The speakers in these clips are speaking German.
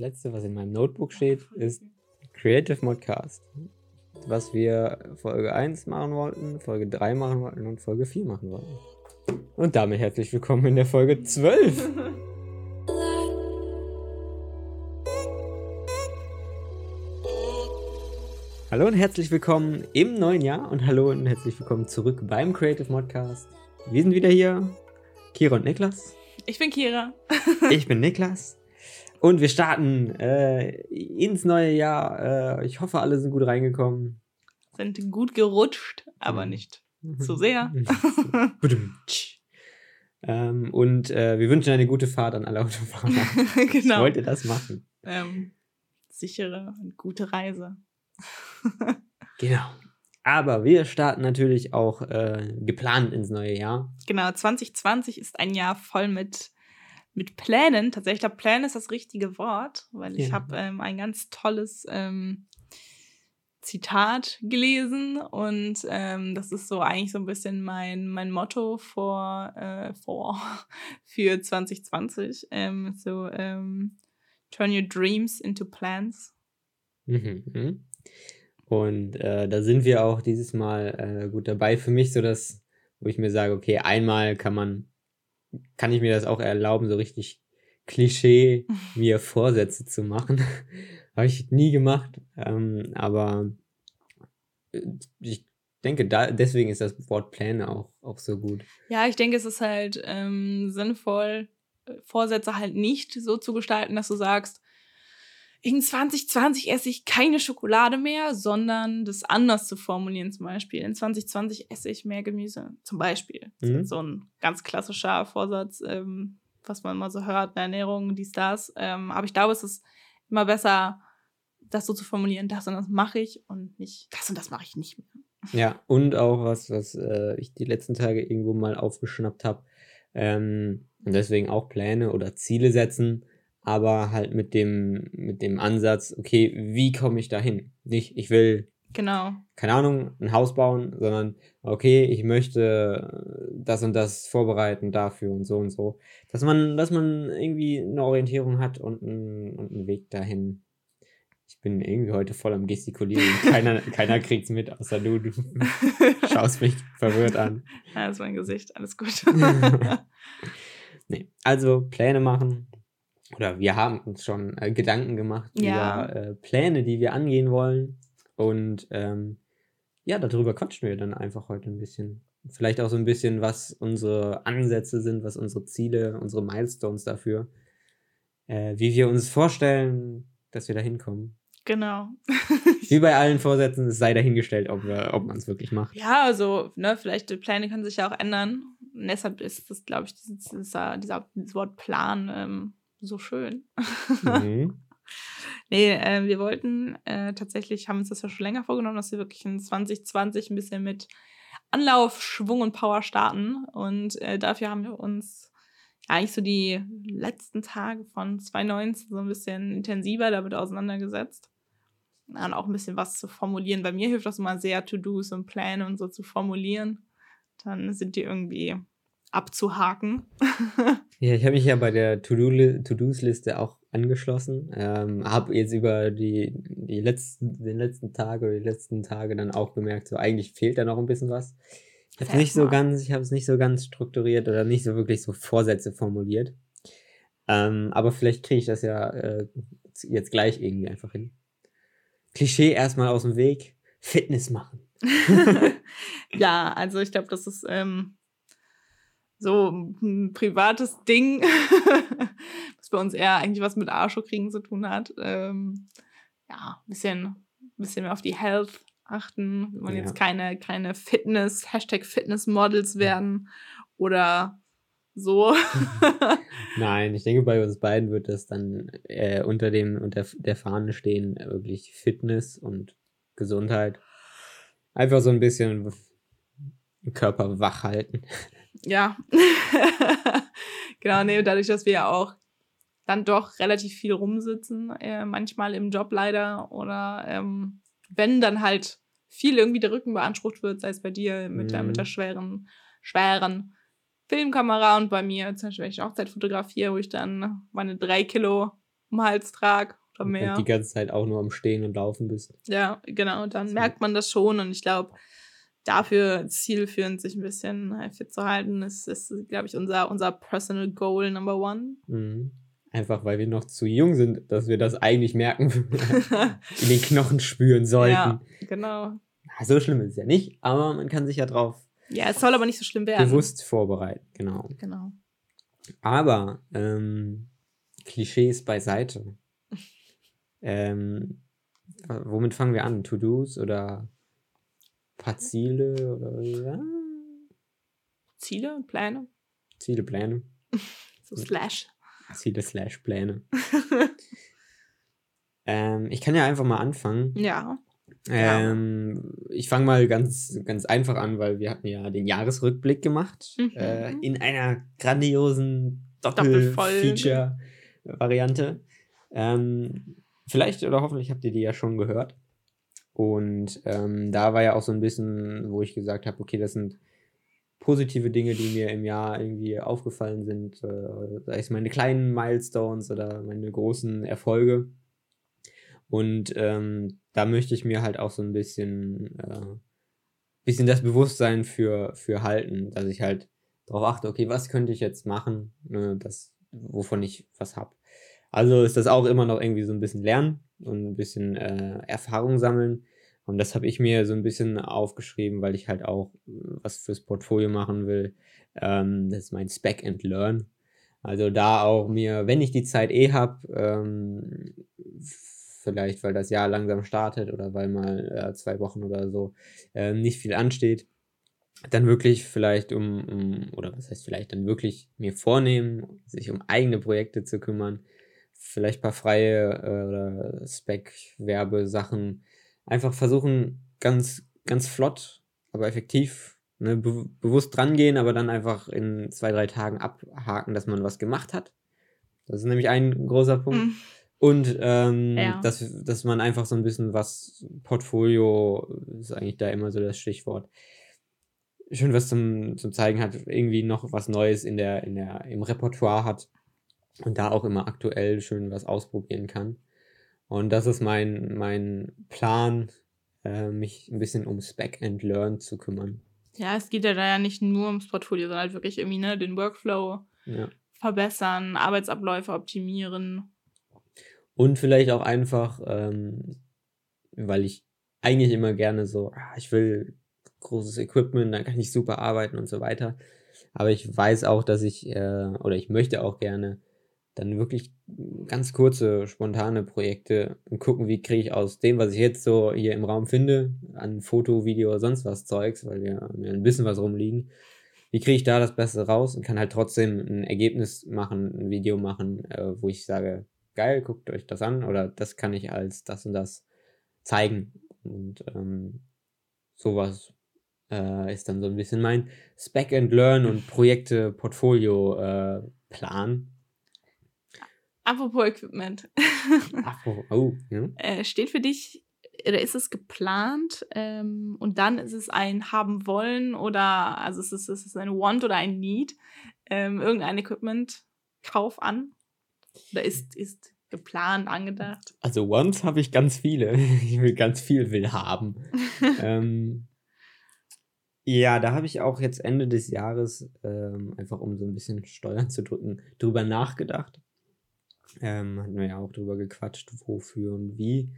letzte, was in meinem Notebook steht, ist Creative Modcast. Was wir Folge 1 machen wollten, Folge 3 machen wollten und Folge 4 machen wollten. Und damit herzlich willkommen in der Folge 12. hallo und herzlich willkommen im neuen Jahr und hallo und herzlich willkommen zurück beim Creative Modcast. Wir sind wieder hier, Kira und Niklas. Ich bin Kira. ich bin Niklas. Und wir starten äh, ins neue Jahr. Äh, ich hoffe, alle sind gut reingekommen. Sind gut gerutscht, aber mhm. nicht zu sehr. ähm, und äh, wir wünschen eine gute Fahrt an alle Autofahrer. genau. Ich wollte das machen. Ähm, sichere und gute Reise. genau. Aber wir starten natürlich auch äh, geplant ins neue Jahr. Genau, 2020 ist ein Jahr voll mit, mit Plänen. Tatsächlich, ich glaube, Pläne ist das richtige Wort, weil ich ja. habe ähm, ein ganz tolles ähm, Zitat gelesen und ähm, das ist so eigentlich so ein bisschen mein, mein Motto vor, äh, vor für 2020. Ähm, so, ähm, turn your dreams into plans. Mhm. mhm. Und äh, da sind wir auch dieses Mal äh, gut dabei. Für mich so das, wo ich mir sage, okay, einmal kann man, kann ich mir das auch erlauben, so richtig Klischee mir Vorsätze zu machen. Habe ich nie gemacht. Ähm, aber äh, ich denke, da, deswegen ist das Wort Pläne auch, auch so gut. Ja, ich denke, es ist halt ähm, sinnvoll, äh, Vorsätze halt nicht so zu gestalten, dass du sagst, in 2020 esse ich keine Schokolade mehr, sondern das anders zu formulieren zum Beispiel. In 2020 esse ich mehr Gemüse, zum Beispiel. Mhm. So ein ganz klassischer Vorsatz, ähm, was man immer so hört, eine Ernährung, dies, das. Ähm, aber ich glaube, es ist immer besser, das so zu formulieren, das und das mache ich und nicht, das und das mache ich nicht mehr. Ja, und auch was, was äh, ich die letzten Tage irgendwo mal aufgeschnappt habe. Ähm, und deswegen auch Pläne oder Ziele setzen aber halt mit dem, mit dem Ansatz, okay, wie komme ich da hin? Nicht, ich will, genau. keine Ahnung, ein Haus bauen, sondern, okay, ich möchte das und das vorbereiten dafür und so und so. Dass man, dass man irgendwie eine Orientierung hat und einen, und einen Weg dahin. Ich bin irgendwie heute voll am Gestikulieren. Keiner, keiner kriegt's mit, außer du. Du schaust mich verwirrt an. Ja, das ist mein Gesicht. Alles gut. nee, also Pläne machen, oder wir haben uns schon äh, Gedanken gemacht ja. über äh, Pläne, die wir angehen wollen. Und ähm, ja, darüber quatschen wir dann einfach heute ein bisschen. Vielleicht auch so ein bisschen, was unsere Ansätze sind, was unsere Ziele, unsere Milestones dafür, äh, wie wir uns vorstellen, dass wir da hinkommen. Genau. Wie bei allen Vorsätzen, es sei dahingestellt, ob, ob man es wirklich macht. Ja, also, ne, vielleicht die Pläne können sich ja auch ändern. Und deshalb ist das, glaube ich, dieses, dieser, dieser, dieses Wort Plan ähm, so schön. Mhm. nee, äh, wir wollten äh, tatsächlich, haben uns das ja schon länger vorgenommen, dass wir wirklich in 2020 ein bisschen mit Anlauf, Schwung und Power starten. Und äh, dafür haben wir uns eigentlich so die letzten Tage von 2019 so ein bisschen intensiver damit auseinandergesetzt. Und auch ein bisschen was zu formulieren. Bei mir hilft das immer sehr, To-Dos und Pläne und so zu formulieren. Dann sind die irgendwie abzuhaken. ja, ich habe mich ja bei der To-Dos-Liste auch angeschlossen. Ähm, habe jetzt über die, die letzten, den letzten Tag oder die letzten Tage dann auch gemerkt, so eigentlich fehlt da noch ein bisschen was. Ich habe nicht so ganz, ich habe es nicht so ganz strukturiert oder nicht so wirklich so Vorsätze formuliert. Ähm, aber vielleicht kriege ich das ja äh, jetzt gleich irgendwie einfach hin. Klischee erstmal aus dem Weg. Fitness machen. ja, also ich glaube, das ist ähm, so ein privates Ding, was bei uns eher eigentlich was mit Arschokriegen zu tun hat. Ähm, ja, ein bisschen, bisschen mehr auf die Health achten, wenn man ja. jetzt keine, keine Fitness, Hashtag Fitness-Models werden oder so. Nein, ich denke, bei uns beiden wird das dann äh, unter dem, unter der Fahne stehen, wirklich Fitness und Gesundheit. Einfach so ein bisschen Körper wach halten. Ja. genau, nee, dadurch, dass wir ja auch dann doch relativ viel rumsitzen, äh, manchmal im Job leider oder ähm, wenn dann halt viel irgendwie der Rücken beansprucht wird, sei es bei dir mit, der, mit der mhm. schweren, schweren Filmkamera und bei mir zum Beispiel, wenn ich auch Zeit fotografiere, wo ich dann meine drei Kilo um Hals trage oder Und mehr. die ganze Zeit auch nur am Stehen und Laufen bist. Ja, genau, dann merkt man das schon und ich glaube, dafür zielführend sich ein bisschen äh, fit zu halten, ist, ist glaube ich, unser, unser Personal Goal Number One. Mhm. Einfach weil wir noch zu jung sind, dass wir das eigentlich merken, in den Knochen spüren sollten. ja, genau. Na, So schlimm ist es ja nicht, aber man kann sich ja drauf Ja, es soll aber nicht so schlimm werden. bewusst vorbereiten. Genau. Genau. Aber ähm, Klischees beiseite. ähm, womit fangen wir an? To-Dos oder paar Ziele oder ja, Ziele und Pläne? Ziele, Pläne. So Slash. Ziele slash Pläne. ähm, ich kann ja einfach mal anfangen. Ja. Ja. Ähm, ich fange mal ganz, ganz einfach an, weil wir hatten ja den Jahresrückblick gemacht. Mhm. Äh, in einer grandiosen. Doppel-Feature-Variante. Ähm, vielleicht oder hoffentlich habt ihr die ja schon gehört. Und ähm, da war ja auch so ein bisschen, wo ich gesagt habe, okay, das sind positive Dinge, die mir im Jahr irgendwie aufgefallen sind. Äh, sei es meine kleinen Milestones oder meine großen Erfolge. Und ähm, da möchte ich mir halt auch so ein bisschen, äh, bisschen das Bewusstsein für, für halten, dass ich halt darauf achte, okay, was könnte ich jetzt machen, ne, das, wovon ich was habe. Also ist das auch immer noch irgendwie so ein bisschen lernen und ein bisschen äh, Erfahrung sammeln. Und das habe ich mir so ein bisschen aufgeschrieben, weil ich halt auch äh, was fürs Portfolio machen will. Ähm, das ist mein Spec and Learn. Also da auch mir, wenn ich die Zeit eh habe, ähm, vielleicht weil das Jahr langsam startet oder weil mal äh, zwei Wochen oder so äh, nicht viel ansteht, dann wirklich vielleicht um, um, oder was heißt vielleicht, dann wirklich mir vornehmen, sich um eigene Projekte zu kümmern, vielleicht ein paar freie äh, oder Spec-Werbesachen einfach versuchen, ganz, ganz flott, aber effektiv, ne, be bewusst drangehen, aber dann einfach in zwei, drei Tagen abhaken, dass man was gemacht hat. Das ist nämlich ein großer Punkt. Mhm. Und ähm, Ja. dass, dass man einfach so ein bisschen was, Portfolio ist eigentlich da immer so das Stichwort, schön was zum, zum Zeigen hat, irgendwie noch was Neues in der, in der, im Repertoire hat und da auch immer aktuell schön was ausprobieren kann. Und das ist mein, mein Plan, äh, mich ein bisschen um Spec and Learn zu kümmern. Ja, es geht ja da ja nicht nur ums Portfolio, sondern halt wirklich irgendwie ne, den Workflow Ja. verbessern, Arbeitsabläufe optimieren. Und vielleicht auch einfach, ähm, weil ich eigentlich immer gerne so, ah, ich will großes Equipment, dann kann ich super arbeiten und so weiter. Aber ich weiß auch, dass ich, äh, oder ich möchte auch gerne dann wirklich ganz kurze, spontane Projekte und gucken, wie kriege ich aus dem, was ich jetzt so hier im Raum finde, an Foto, Video, sonst was Zeugs, weil wir mir ein bisschen was rumliegen, wie kriege ich da das Beste raus und kann halt trotzdem ein Ergebnis machen, ein Video machen, äh, wo ich sage, geil, guckt euch das an oder das kann ich als das und das zeigen. Und ähm, sowas äh, ist dann so ein bisschen mein Spec and Learn und Projekte, Portfolio äh, Plan. Apropos Equipment. Apropos- oh, ja. äh, steht für dich, oder ist es geplant ähm, und dann ist es ein haben wollen oder, also ist es, ist es ein Want oder ein Need, ähm, irgendein Equipment-Kauf an? Oder ist, ist geplant, angedacht? Also once habe ich ganz viele. Ich will ganz viel will haben. ähm, ja, da habe ich auch jetzt Ende des Jahres, ähm, einfach um so ein bisschen Steuern zu drücken, drüber nachgedacht. Ähm, hatten wir ja auch drüber gequatscht, wofür und wie.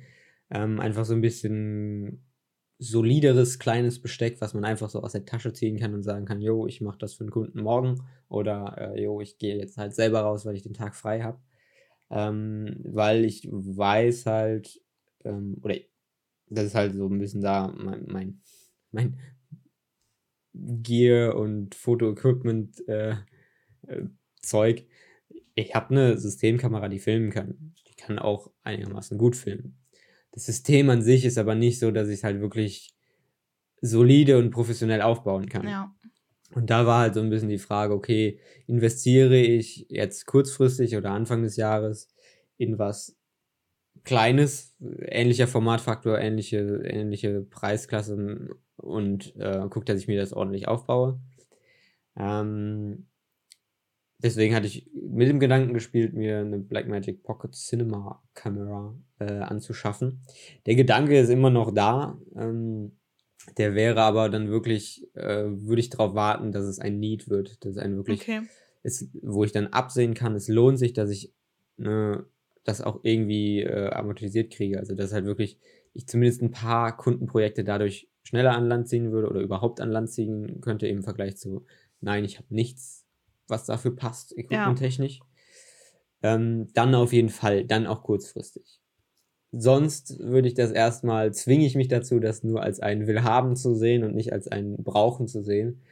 Ähm, einfach so ein bisschen solideres, kleines Besteck, was man einfach so aus der Tasche ziehen kann und sagen kann, jo, ich mache das für einen Kunden morgen oder äh, jo, ich gehe jetzt halt selber raus, weil ich den Tag frei habe. Ähm, weil ich weiß halt, ähm, oder das ist halt so ein bisschen da mein, mein, mein Gear und Foto-Equipment äh, äh, Zeug. Ich habe eine Systemkamera, die filmen kann. Die kann auch einigermaßen gut filmen. Das System an sich ist aber nicht so, dass ich es halt wirklich solide und professionell aufbauen kann. Ja. Und da war halt so ein bisschen die Frage, okay, investiere ich jetzt kurzfristig oder Anfang des Jahres in was Kleines, ähnlicher Formatfaktor, ähnliche, ähnliche Preisklasse und äh, gucke, dass ich mir das ordentlich aufbaue. Ähm, deswegen hatte ich mit dem Gedanken gespielt, mir eine Blackmagic Pocket Cinema Kamera äh, anzuschaffen. Der Gedanke ist immer noch da. Ähm, der wäre aber dann wirklich, äh, würde ich darauf warten, dass es ein Need wird, dass es ein wirklich okay. ist, wo ich dann absehen kann, es lohnt sich, dass ich ne, das auch irgendwie äh, amortisiert kriege. Also dass halt wirklich ich zumindest ein paar Kundenprojekte dadurch schneller an Land ziehen würde oder überhaupt an Land ziehen könnte im Vergleich zu, nein, ich habe nichts, was dafür passt, equipmenttechnisch. Ja. Ähm, dann auf jeden Fall, dann auch kurzfristig. Sonst würde ich das erstmal, zwinge ich mich dazu, das nur als ein Willhaben zu sehen und nicht als ein Brauchen zu sehen.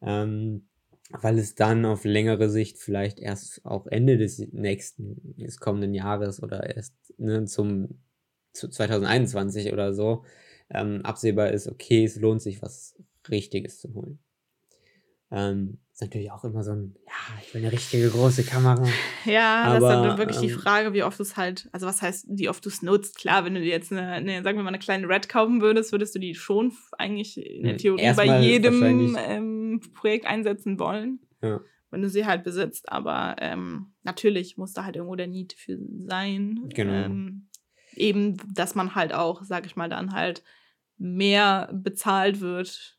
Ähm, weil es dann auf längere Sicht vielleicht erst auch Ende des nächsten, des kommenden Jahres oder erst ne, zum zu 2021 oder so ähm, absehbar ist, okay, es lohnt sich, was Richtiges zu holen. Ähm, ist natürlich auch immer so ein, ja, ich will eine richtige große Kamera. Ja, aber, das ist dann wirklich ähm, die Frage, wie oft du es halt, also was heißt, wie oft du es nutzt. Klar, wenn du dir jetzt eine, eine, sagen wir mal, eine kleine Red kaufen würdest, würdest du die schon eigentlich in der hm, Theorie bei jedem ähm, Projekt einsetzen wollen. Ja. Wenn du sie halt besitzt. Aber ähm, natürlich muss da halt irgendwo der Need für sein. Genau. Ähm, eben, dass man halt auch, sag ich mal, dann halt mehr bezahlt wird,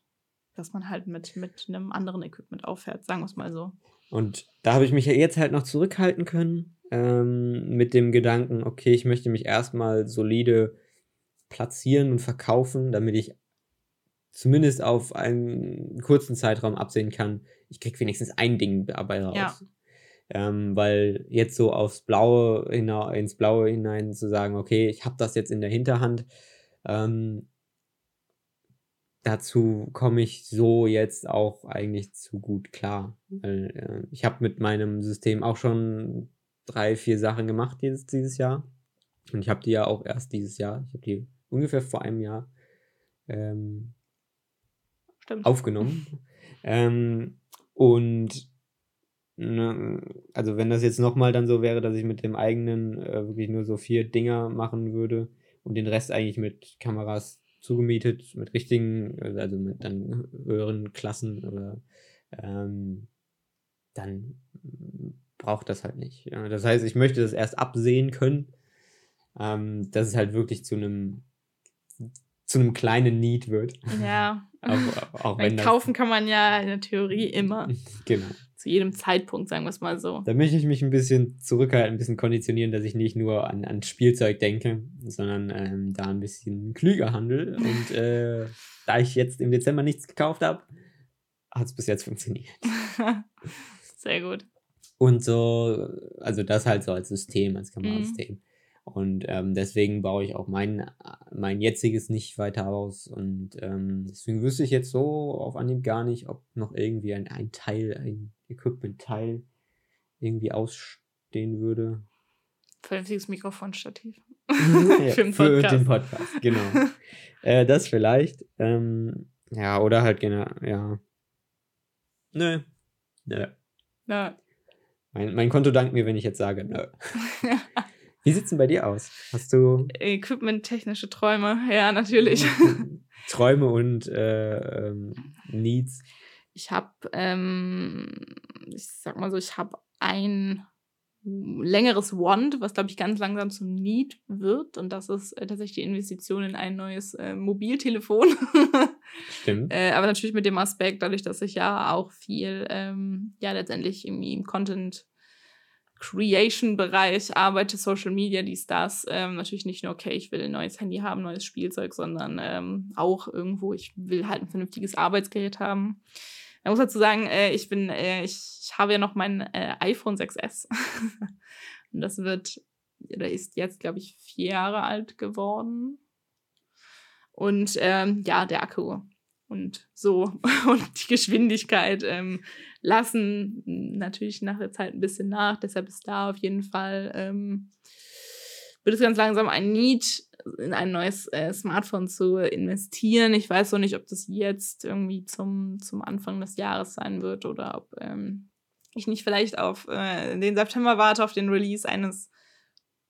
dass man halt mit, mit einem anderen Equipment auffährt, sagen wir es mal so. Und da habe ich mich ja jetzt halt noch zurückhalten können ähm, mit dem Gedanken, okay, ich möchte mich erstmal solide platzieren und verkaufen, damit ich zumindest auf einen kurzen Zeitraum absehen kann, ich kriege wenigstens ein Ding dabei raus. Ja. Ähm, weil jetzt so aufs Blaue ins Blaue hinein zu sagen, okay, ich habe das jetzt in der Hinterhand, ähm, dazu komme ich so jetzt auch eigentlich zu gut klar. Weil äh, ich habe mit meinem System auch schon drei, vier Sachen gemacht dieses, dieses Jahr. Und ich habe die ja auch erst dieses Jahr, ich habe die ungefähr vor einem Jahr ähm, aufgenommen. ähm, und ne, also wenn das jetzt nochmal dann so wäre, dass ich mit dem eigenen äh, wirklich nur so vier Dinger machen würde und den Rest eigentlich mit Kameras zugemietet mit richtigen, also mit dann höheren Klassen oder ähm, dann braucht das halt nicht. Das heißt, ich möchte das erst absehen können, ähm, dass es halt wirklich zu einem zu einem kleinen Need wird. Ja. auch, auch wenn kaufen kann man ja in der Theorie immer. Genau zu jedem Zeitpunkt, sagen wir es mal so. Da möchte ich mich ein bisschen zurückhalten, ein bisschen konditionieren, dass ich nicht nur an, an Spielzeug denke, sondern ähm, da ein bisschen klüger handel. Und äh, da ich jetzt im Dezember nichts gekauft habe, hat es bis jetzt funktioniert. Sehr gut. Und so, also das halt so als System, als Kamerasystem. Mhm. Und ähm, deswegen baue ich auch mein, mein jetziges nicht weiter aus. Und ähm, deswegen wüsste ich jetzt so auf Anhieb gar nicht, ob noch irgendwie ein, ein Teil, ein Equipment-Teil irgendwie ausstehen würde. Vernünftiges Mikrofonstativ. ja, für, für den Podcast, genau. äh, das vielleicht. Ähm, ja, oder halt genau, ja. Nö. Nö. Nö. Mein, mein Konto dankt mir, wenn ich jetzt sage, nö. Wie sieht es denn bei dir aus? Hast du. Equipment-technische Träume, ja, natürlich. Träume und äh, ähm, Needs. Ich habe, ähm, ich sag mal so, ich habe ein längeres Want, was glaube ich ganz langsam zum Need wird. Und das ist äh, tatsächlich die Investition in ein neues äh, Mobiltelefon. Stimmt. Äh, aber natürlich mit dem Aspekt, dadurch, dass ich ja auch viel, ähm, ja, letztendlich irgendwie im Content Creation-Bereich arbeite, Social Media, dies, das. Ähm, natürlich nicht nur, okay, ich will ein neues Handy haben, neues Spielzeug, sondern ähm, auch irgendwo, ich will halt ein vernünftiges Arbeitsgerät haben. Man muss dazu sagen, äh, ich bin, äh, ich, habe ja noch mein äh, iPhone 6S. Und das wird, oder ist jetzt, glaube ich, vier Jahre alt geworden. Und ähm, ja, der Akku und so und die Geschwindigkeit ähm, lassen natürlich nach der Zeit ein bisschen nach. Deshalb ist da auf jeden Fall ähm, wird es ganz langsam ein Need in ein neues äh, Smartphone zu investieren. Ich weiß noch nicht, ob das jetzt irgendwie zum, zum Anfang des Jahres sein wird oder ob ähm, ich nicht vielleicht auf äh, den September warte, auf den Release eines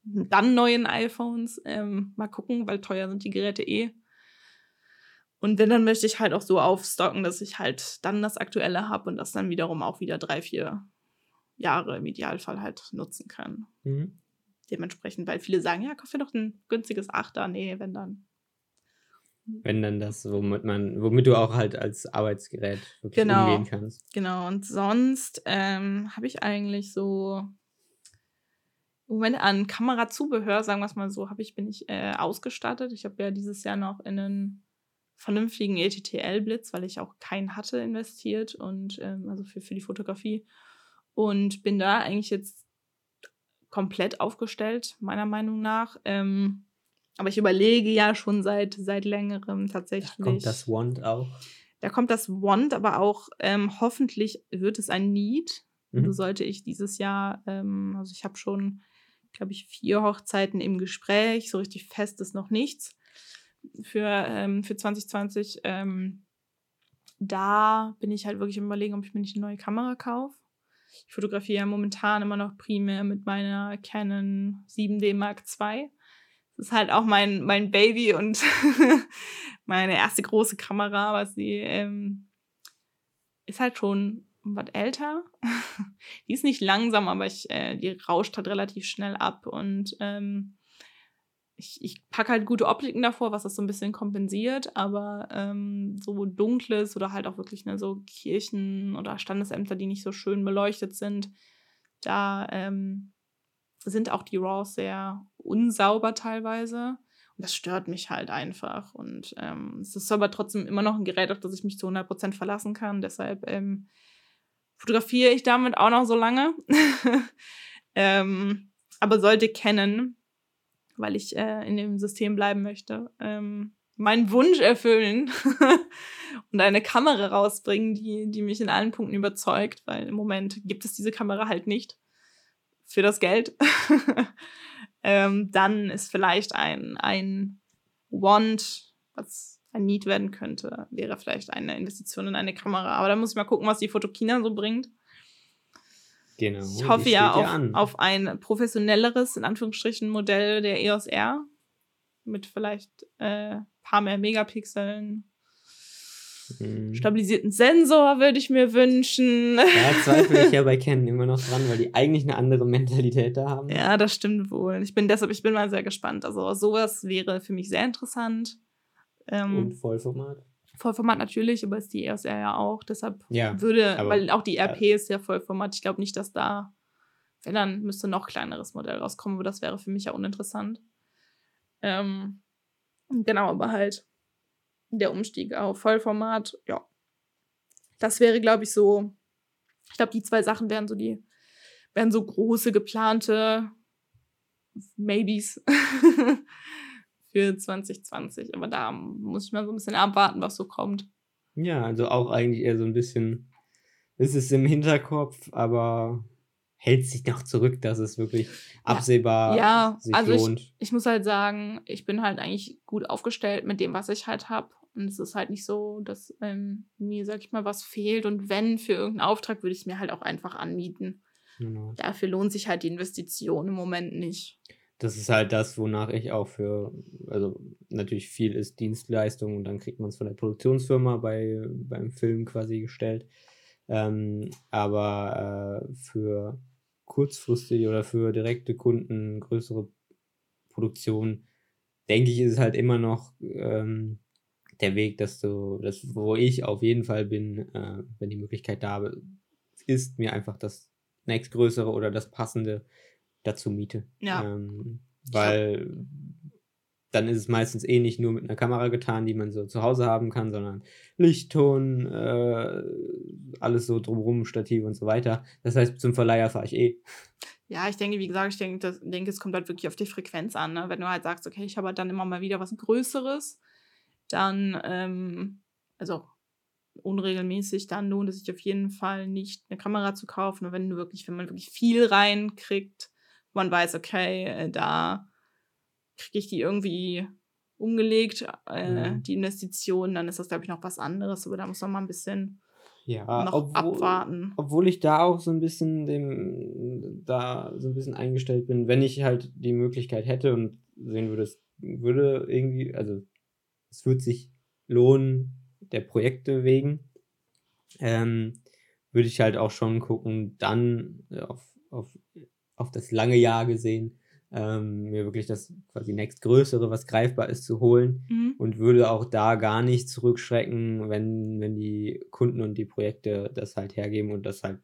dann neuen iPhones. Ähm, mal gucken, weil teuer sind die Geräte eh. Und wenn, dann möchte ich halt auch so aufstocken, dass ich halt dann das Aktuelle habe und das dann wiederum auch wieder drei, vier Jahre im Idealfall halt nutzen kann. Mhm. Dementsprechend, weil viele sagen, ja, kauf dir doch ein günstiges Achter. Nee, wenn dann. Wenn dann das, womit man, womit du auch halt als Arbeitsgerät wirklich genau, umgehen kannst. Genau, und sonst ähm, habe ich eigentlich so Moment an Kamerazubehör, sagen wir es mal so, habe ich, bin ich äh, ausgestattet. Ich habe ja dieses Jahr noch in einen vernünftigen ETTL-Blitz, weil ich auch keinen hatte, investiert und ähm, also für, für die Fotografie. Und bin da eigentlich jetzt komplett aufgestellt, meiner Meinung nach. Ähm, aber ich überlege ja schon seit, seit längerem tatsächlich. Da kommt das Wand auch. Da kommt das Wand, aber auch ähm, hoffentlich wird es ein Need. Mhm. Also sollte ich dieses Jahr, ähm, also ich habe schon glaube ich, vier Hochzeiten im Gespräch. So richtig fest ist noch nichts für, ähm, für 2020. Ähm, da bin ich halt wirklich im Überlegen, ob ich mir nicht eine neue Kamera kaufe. Ich fotografiere ja momentan immer noch primär mit meiner Canon 7D Mark II. Das ist halt auch mein, mein Baby und meine erste große Kamera, was sie ähm, ist halt schon was älter. die ist nicht langsam, aber ich, äh, die rauscht halt relativ schnell ab. Und ähm, ich, ich packe halt gute Optiken davor, was das so ein bisschen kompensiert. Aber ähm, so dunkles oder halt auch wirklich ne, so Kirchen oder Standesämter, die nicht so schön beleuchtet sind, da ähm, sind auch die RAWs sehr unsauber teilweise. Und das stört mich halt einfach. Und ähm, es ist aber trotzdem immer noch ein Gerät, auf das ich mich zu 100% verlassen kann. Deshalb ähm, fotografiere ich damit auch noch so lange. ähm, aber sollte kennen, weil ich äh, in dem System bleiben möchte, ähm, meinen Wunsch erfüllen und eine Kamera rausbringen, die, die mich in allen Punkten überzeugt, weil im Moment gibt es diese Kamera halt nicht für das Geld. ähm, dann ist vielleicht ein, ein Want, was ein Need werden könnte, wäre vielleicht eine Investition in eine Kamera. Aber da muss ich mal gucken, was die Fotokina so bringt. Genau. Ich hoffe ja auf, auf ein professionelleres, in Anführungsstrichen, Modell der EOS R. Mit vielleicht ein äh, paar mehr Megapixeln. Mhm. Stabilisierten Sensor würde ich mir wünschen. Ja, zweifle ich ja bei Canon immer noch dran, weil die eigentlich eine andere Mentalität da haben. Ja, das stimmt wohl. Ich bin deshalb, ich bin mal sehr gespannt. Also sowas wäre für mich sehr interessant. Ähm, Und Vollformat? Vollformat natürlich, aber ist die EOS R ja auch. Deshalb ja, würde, weil auch die RP ja. ist ja Vollformat. Ich glaube nicht, dass da, wenn dann müsste noch kleineres Modell rauskommen, aber das wäre für mich ja uninteressant. Ähm, genau, aber halt der Umstieg auf Vollformat, ja. Das wäre, glaube ich, so. Ich glaube, die zwei Sachen wären so die, wären so große geplante Maybes. für 2020. Aber da muss ich mal so ein bisschen abwarten, was so kommt. Ja, also auch eigentlich eher so ein bisschen, ist es im Hinterkopf, aber hält sich noch zurück, dass es wirklich absehbar ja, sich also lohnt. Ich, ich muss halt sagen, ich bin halt eigentlich gut aufgestellt mit dem, was ich halt habe. Und es ist halt nicht so, dass ähm, mir, sag ich mal, was fehlt. Und wenn für irgendeinen Auftrag, würde ich es mir halt auch einfach anmieten. Genau. Dafür lohnt sich halt die Investition im Moment nicht das ist halt das, wonach ich auch für, also natürlich viel ist Dienstleistung und dann kriegt man es von der Produktionsfirma bei, beim Film quasi gestellt. Ähm, aber äh, für kurzfristig oder für direkte Kunden, größere Produktionen, denke ich, ist es halt immer noch ähm, der Weg, dass du, das, wo ich auf jeden Fall bin, äh, wenn die Möglichkeit da ist, mir einfach das nächstgrößere oder das passende dazu miete. Ja. Ähm, weil dann ist es meistens eh nicht nur mit einer Kamera getan, die man so zu Hause haben kann, sondern Lichtton, äh, alles so drumherum, Stativ und so weiter. Das heißt, zum Verleiher fahre ich eh. Ja, ich denke, wie gesagt, ich denke, das, denke, es kommt halt wirklich auf die Frequenz an. Ne? Wenn du halt sagst, okay, ich habe halt dann immer mal wieder was Größeres, dann, ähm, also unregelmäßig, dann lohnt es sich auf jeden Fall nicht, eine Kamera zu kaufen. Und wenn du wirklich, wenn man wirklich viel reinkriegt, man weiß, okay, äh, da kriege ich die irgendwie umgelegt, äh, mhm. die Investition, dann ist das, glaube ich, noch was anderes, aber da muss man mal ein bisschen ja, noch obwohl, abwarten. Obwohl ich da auch so ein bisschen dem, da so ein bisschen eingestellt bin, wenn ich halt die Möglichkeit hätte und sehen würde, es würde irgendwie, also es würde sich lohnen, der Projekte wegen. Ähm, würde ich halt auch schon gucken, dann auf, auf, auf das lange Jahr gesehen, ähm, mir wirklich das quasi nächstgrößere, was greifbar ist, zu holen mhm. und würde auch da gar nicht zurückschrecken, wenn, wenn die Kunden und die Projekte das halt hergeben und das halt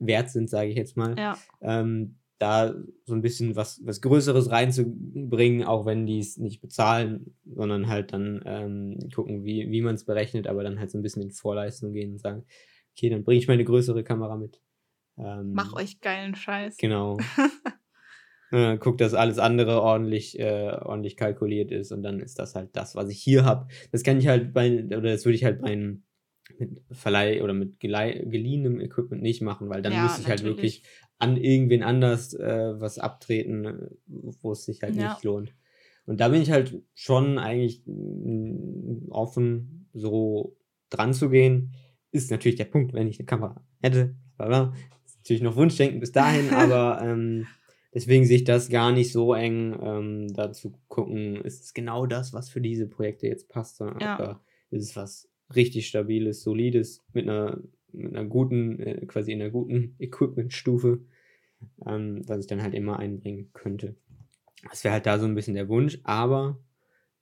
wert sind, sage ich jetzt mal. Ja. Ähm, da so ein bisschen was, was Größeres reinzubringen, auch wenn die es nicht bezahlen, sondern halt dann ähm, gucken, wie, wie man es berechnet, aber dann halt so ein bisschen in Vorleistung gehen und sagen, okay, dann bringe ich meine größere Kamera mit. Ähm, Mach euch geilen Scheiß. Genau. äh, guck, dass alles andere ordentlich, äh, ordentlich kalkuliert ist und dann ist das halt das, was ich hier habe. Das kann ich halt bei, oder das würde ich halt bei einem mit Verleih oder mit geliehenem Equipment nicht machen, weil dann ja, müsste ich natürlich. halt wirklich an irgendwen anders äh, was abtreten, wo es sich halt ja. nicht lohnt. Und da bin ich halt schon eigentlich mm, offen, so dran zu gehen. Ist natürlich der Punkt, wenn ich eine Kamera hätte. Bla Ist natürlich noch Wunschdenken bis dahin, aber ähm, deswegen sehe ich das gar nicht so eng, ähm, da zu gucken, ist es genau das, was für diese Projekte jetzt passt, sondern ja. ist es was richtig stabiles, solides, mit einer mit einer guten, äh, quasi in einer guten Equipment-Stufe, ähm, was ich dann halt immer einbringen könnte. Das wäre halt da so ein bisschen der Wunsch, aber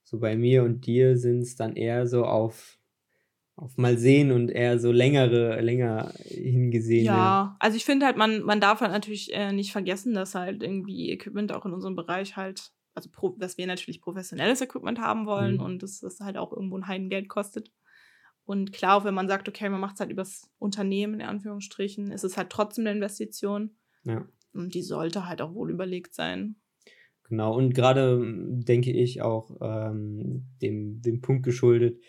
so bei mir und dir sind es dann eher so auf, auf mal sehen und eher so längere, länger hingesehen. Ja, also ich finde halt, man, man darf halt natürlich äh, nicht vergessen, dass halt irgendwie Equipment auch in unserem Bereich halt, also pro, dass wir natürlich professionelles Equipment haben wollen mhm. und dass das halt auch irgendwo ein Heidengeld kostet. Und klar, auch wenn man sagt, okay, man macht es halt übers Unternehmen, in Anführungsstrichen, ist es halt trotzdem eine Investition. Ja. Und die sollte halt auch wohl überlegt sein. Genau, und gerade denke ich auch ähm, dem, dem Punkt geschuldet,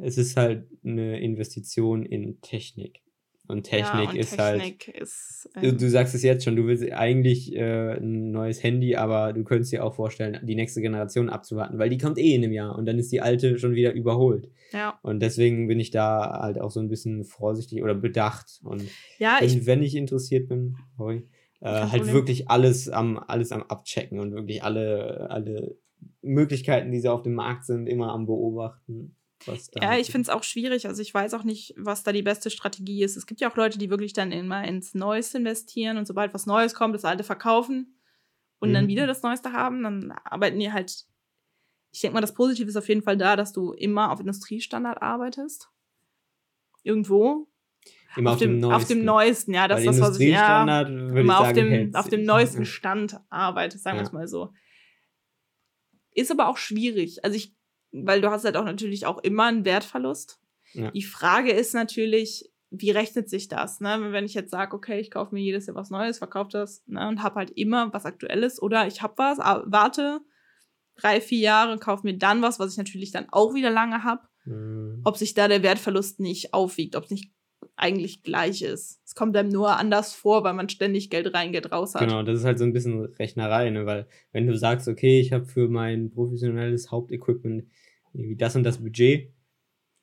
es ist halt eine Investition in Technik. Und Technik ja, und ist halt Technik halt. Ist, ähm, du, du, sagst es jetzt schon, du willst eigentlich äh, ein neues Handy, aber du könntest dir auch vorstellen, die nächste Generation abzuwarten, weil die kommt eh in einem Jahr und dann ist die alte schon wieder überholt. Ja. Und deswegen bin ich da halt auch so ein bisschen vorsichtig oder bedacht. Und ja, wenn, ich, wenn ich interessiert bin, sorry, äh, halt Problem. wirklich alles am, alles am Abchecken und wirklich alle, alle Möglichkeiten, die so auf dem Markt sind, immer am Beobachten ja, ich finde es auch schwierig. Also ich weiß auch nicht, was da die beste Strategie ist. Es gibt ja auch Leute, die wirklich dann immer ins Neueste investieren und sobald was Neues kommt, das Alte verkaufen und mhm. dann wieder das Neueste haben. Dann arbeiten die halt. Ich denke mal, das Positive ist auf jeden Fall da, dass du immer auf Industriestandard arbeitest. Irgendwo. Immer auf, auf dem, dem, neuesten. Auf dem neuesten, ja, das ist das, was ich ja, immer auf, dem, auf dem neuesten Stand arbeite, sagen wir es mal so. Ist aber auch schwierig. Also ich weil du hast halt auch natürlich auch immer einen Wertverlust. Ja. Die Frage ist natürlich, wie rechnet sich das? Ne? Wenn ich jetzt sage, okay, ich kaufe mir jedes Jahr was Neues, verkaufe das ne, und habe halt immer was Aktuelles oder ich habe was, warte drei, vier Jahre, kaufe mir dann was, was ich natürlich dann auch wieder lange habe, mhm. ob sich da der Wertverlust nicht aufwiegt, ob es nicht eigentlich gleich ist. Es kommt einem nur anders vor, weil man ständig Geld rein, Geld raus hat. Genau, das ist halt so ein bisschen Rechnerei, ne? weil wenn du sagst, okay, ich habe für mein professionelles Hauptequipment irgendwie das und das Budget,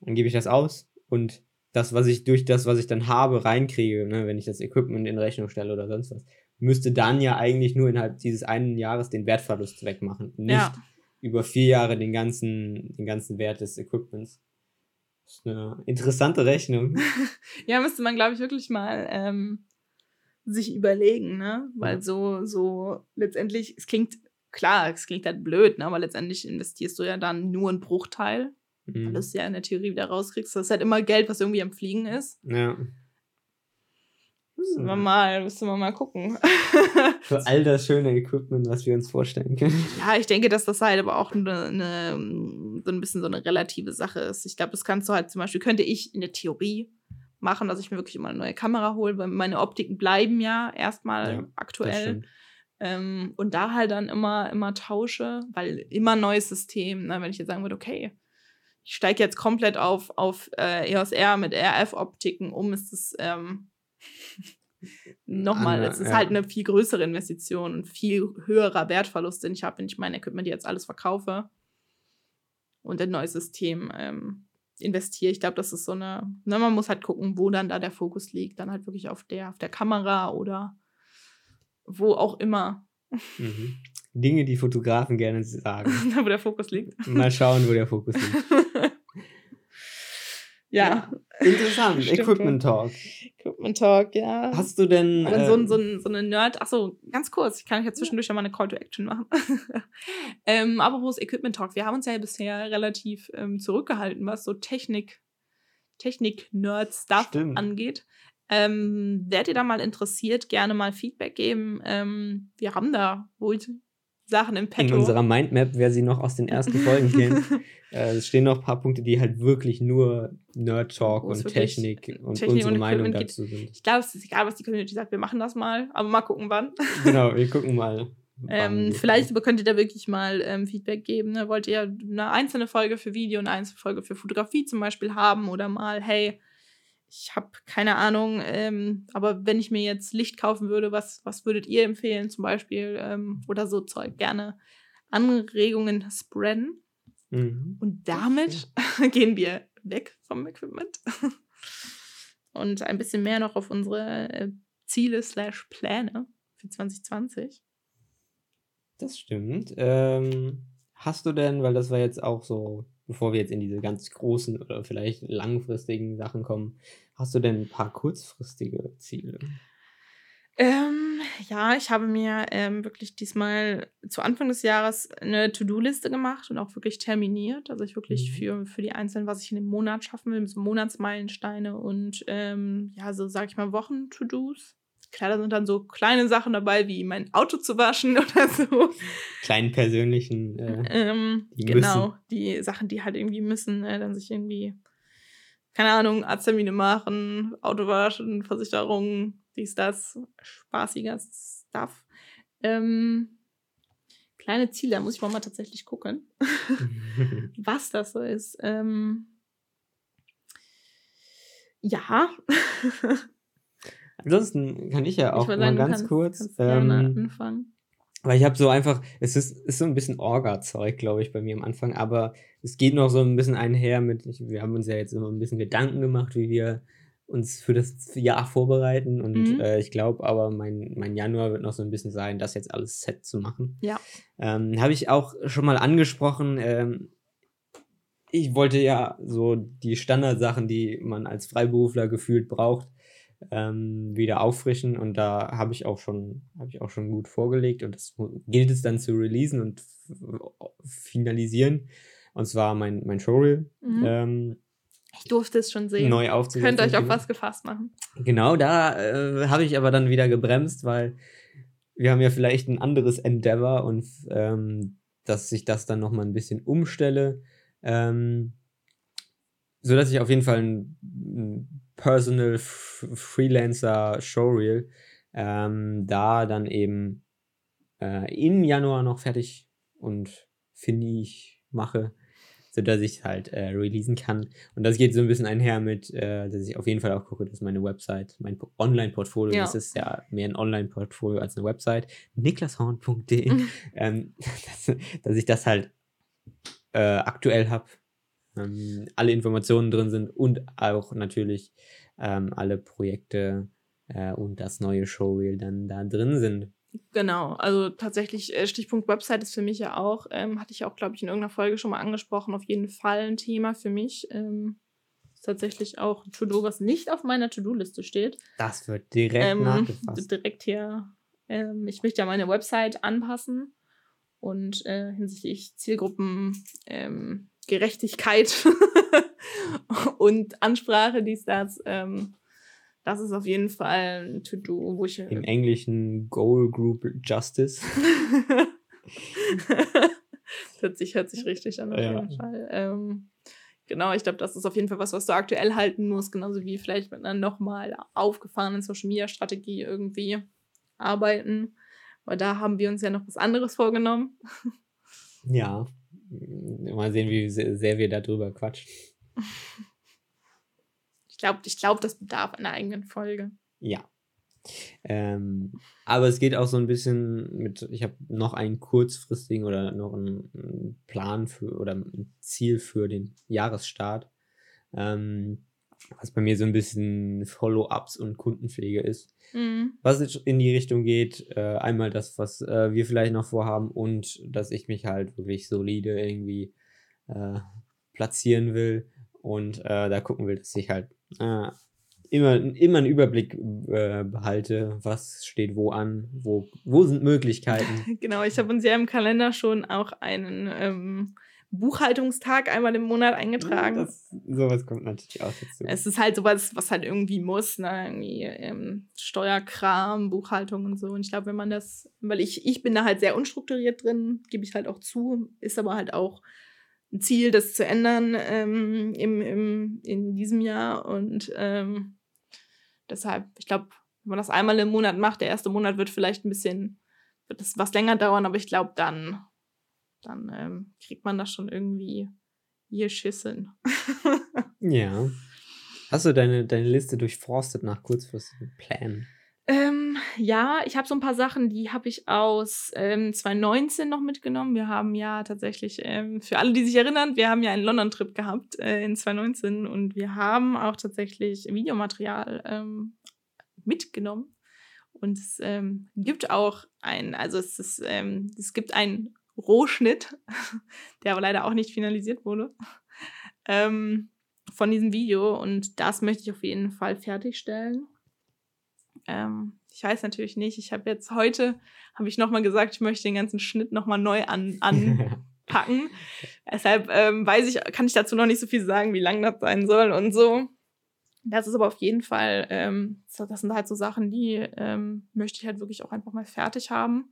dann gebe ich das aus und das, was ich durch das, was ich dann habe, reinkriege, ne, wenn ich das Equipment in Rechnung stelle oder sonst was, müsste dann ja eigentlich nur innerhalb dieses einen Jahres den Wertverlust wegmachen. Nicht ja. über vier Jahre den ganzen, den ganzen Wert des Equipments. Das ist eine interessante Rechnung. ja, müsste man, glaube ich, wirklich mal ähm, sich überlegen, ne? Weil ja. so, so letztendlich, es klingt klar, es klingt halt blöd, ne? aber letztendlich investierst du ja dann nur einen Bruchteil, mhm. weil du es ja in der Theorie wieder rauskriegst. Das ist halt immer Geld, was irgendwie am Fliegen ist. Ja. Müssen wir mal, müssen wir mal gucken. Für all das schöne Equipment, was wir uns vorstellen können. Ja, ich denke, dass das halt aber auch eine, eine, so ein bisschen so eine relative Sache ist. Ich glaube, das kannst du halt zum Beispiel, könnte ich in der Theorie machen, dass ich mir wirklich immer eine neue Kamera hole, weil meine Optiken bleiben ja erstmal ja, aktuell. Ähm, und da halt dann immer, immer tausche, weil immer neues System. Ne? Wenn ich jetzt sagen würde, okay, ich steige jetzt komplett auf, auf äh, EOS R mit RF-Optiken um, ist es ähm, nochmal, es ist ja. halt eine viel größere Investition und viel höherer Wertverlust, den ich habe, wenn ich mein Equipment jetzt alles verkaufe und ein neues System ähm, investiere. Ich glaube, das ist so eine, ne, man muss halt gucken, wo dann da der Fokus liegt. Dann halt wirklich auf der, auf der Kamera oder wo auch immer. Mhm. Dinge, die Fotografen gerne sagen. wo der Fokus liegt. Mal schauen, wo der Fokus liegt. Ja. Interessant. Equipment Talk. Equipment Talk, ja. Hast du denn. Äh, so, so, so eine Nerd. Achso, ganz kurz. Ich kann ja zwischendurch ja mal eine Call to Action machen. ähm, aber wo ist Equipment Talk? Wir haben uns ja bisher relativ ähm, zurückgehalten, was so Technik, Technik-Nerd-Stuff angeht. Ähm, werdet ihr da mal interessiert, gerne mal Feedback geben. Ähm, wir haben da wohl Sachen im Petto. In unserer Mindmap, wer sie noch aus den ersten Folgen kennt, äh, es stehen noch ein paar Punkte, die halt wirklich nur Nerd Talk und Technik und Technik unsere und Meinung dazu sind. Ich glaube, es ist egal, was die Community sagt, wir machen das mal, aber mal gucken, wann. genau, wir gucken mal. Ähm, vielleicht aber könnt ihr da wirklich mal ähm, Feedback geben. Ne? Wollt ihr eine einzelne Folge für Video, eine einzelne Folge für Fotografie zum Beispiel haben oder mal, hey, ich habe keine Ahnung, ähm, aber wenn ich mir jetzt Licht kaufen würde, was, was würdet ihr empfehlen zum Beispiel ähm, oder so Zeug? Gerne Anregungen spreaden. Mhm. Und damit okay. gehen wir weg vom Equipment und ein bisschen mehr noch auf unsere äh, Ziele slash Pläne für 2020. Das stimmt. Ähm, hast du denn, weil das war jetzt auch so bevor wir jetzt in diese ganz großen oder vielleicht langfristigen Sachen kommen, hast du denn ein paar kurzfristige Ziele? Ähm, ja, ich habe mir ähm, wirklich diesmal zu Anfang des Jahres eine To-Do-Liste gemacht und auch wirklich terminiert. Also ich wirklich mhm. für, für die einzelnen, was ich in dem Monat schaffen will, so Monatsmeilensteine und ähm, ja, so sag ich mal Wochen-To-Dos. Klar, da sind dann so kleine Sachen dabei, wie mein Auto zu waschen oder so. Kleinen persönlichen. Äh, ähm, die genau, müssen. die Sachen, die halt irgendwie müssen, äh, dann sich irgendwie, keine Ahnung, Arzttermine machen, Auto waschen, Versicherungen, dies, das, spaßiger Stuff. Ähm, kleine Ziele, da muss ich mal tatsächlich gucken, was das so ist. Ähm, ja. Ansonsten kann ich ja auch ich mal ganz kannst, kurz. Kannst ähm, anfangen. Weil ich habe so einfach, es ist, ist so ein bisschen Orga-Zeug, glaube ich, bei mir am Anfang, aber es geht noch so ein bisschen einher mit, wir haben uns ja jetzt immer ein bisschen Gedanken gemacht, wie wir uns für das Jahr vorbereiten und mhm. äh, ich glaube aber, mein, mein Januar wird noch so ein bisschen sein, das jetzt alles set zu machen. Ja. Ähm, habe ich auch schon mal angesprochen, ähm, ich wollte ja so die Standardsachen, die man als Freiberufler gefühlt braucht, ähm, wieder auffrischen. Und da habe ich auch schon habe ich auch schon gut vorgelegt. Und das gilt es dann zu releasen und finalisieren. Und zwar mein mein Showreel mhm. ähm, ich durfte es schon sehen. neu aufzusetzen könnt euch auf was gefasst machen. Genau da äh, habe ich aber dann wieder gebremst weil wir haben ja vielleicht ein anderes Endeavor und ähm, dass ich das dann noch mal ein bisschen umstelle ähm, so dass ich auf jeden Fall ein, ein Personal Freelancer Showreel ähm, da dann eben äh, im Januar noch fertig und finig mache, sodass ich halt äh, releasen kann. Und das geht so ein bisschen einher mit, äh, dass ich auf jeden Fall auch gucke, dass meine Website, mein Online-Portfolio, ja. das ist ja mehr ein Online-Portfolio als eine Website, niklashorn.de, ähm, dass, dass ich das halt äh, aktuell habe ähm, alle Informationen drin sind und auch natürlich ähm, alle Projekte äh, und das neue Showreel dann da drin sind. Genau, also tatsächlich äh, Stichpunkt Website ist für mich ja auch, ähm, hatte ich auch, glaube ich, in irgendeiner Folge schon mal angesprochen, auf jeden Fall ein Thema für mich. Ähm, ist tatsächlich auch ein To-Do, was nicht auf meiner To-Do-Liste steht. Das wird direkt ähm, nachgefasst. Direkt hier. Ähm, ich möchte ja meine Website anpassen und äh, hinsichtlich Zielgruppen ähm, Gerechtigkeit und Ansprache, dies, das. Ähm, das ist auf jeden Fall ein To-Do, wo ich. Im Englischen Goal Group Justice. hört, sich, hört sich richtig an, auf ja. jeden Fall. Ähm, genau, ich glaube, das ist auf jeden Fall was, was du aktuell halten musst, genauso wie vielleicht mit einer nochmal aufgefahrenen Social Media Strategie irgendwie arbeiten. Weil da haben wir uns ja noch was anderes vorgenommen. Ja, mal sehen, wie sehr wir darüber quatschen. Ich glaube, ich glaub, das bedarf einer eigenen Folge. Ja. Ähm, aber es geht auch so ein bisschen mit, ich habe noch einen kurzfristigen oder noch einen Plan für oder ein Ziel für den Jahresstart. Ähm, was bei mir so ein bisschen Follow-ups und Kundenpflege ist. Mhm. Was jetzt in die Richtung geht, äh, einmal das, was äh, wir vielleicht noch vorhaben und dass ich mich halt wirklich solide irgendwie äh, platzieren will Und äh, da gucken wir, dass ich halt äh, immer, immer einen Überblick äh, behalte, was steht wo an, wo, wo sind Möglichkeiten. genau, ich habe uns ja im Kalender schon auch einen ähm, Buchhaltungstag einmal im Monat eingetragen. Das, sowas kommt natürlich auch dazu. Es ist halt sowas, was halt irgendwie muss, ne? Irgendwie ähm, Steuerkram, Buchhaltung und so. Und ich glaube, wenn man das, weil ich, ich bin da halt sehr unstrukturiert drin, gebe ich halt auch zu, ist aber halt auch ein Ziel, das zu ändern ähm, im, im, in diesem Jahr. Und ähm, deshalb, ich glaube, wenn man das einmal im Monat macht, der erste Monat wird vielleicht ein bisschen, wird das was länger dauern, aber ich glaube, dann dann ähm, kriegt man das schon irgendwie geschissen. ja. Hast du deine, deine Liste durchforstet nach kurzfristigen Plänen? Ähm, ja, ich habe so ein paar Sachen, die habe ich aus ähm, 2019 noch mitgenommen. Wir haben ja tatsächlich, ähm, für alle, die sich erinnern, wir haben ja einen London-Trip gehabt äh, in 2019 und wir haben auch tatsächlich Videomaterial ähm, mitgenommen. Und es ähm, gibt auch ein, also es, ist, ähm, es gibt ein Rohschnitt, der aber leider auch nicht finalisiert wurde, ähm, von diesem Video. Und das möchte ich auf jeden Fall fertigstellen. Ähm, ich weiß natürlich nicht, ich habe jetzt heute, habe ich nochmal gesagt, ich möchte den ganzen Schnitt nochmal neu an, anpacken. Deshalb ähm, weiß ich, kann ich dazu noch nicht so viel sagen, wie lang das sein soll und so. Das ist aber auf jeden Fall, ähm, das sind halt so Sachen, die ähm, möchte ich halt wirklich auch einfach mal fertig haben.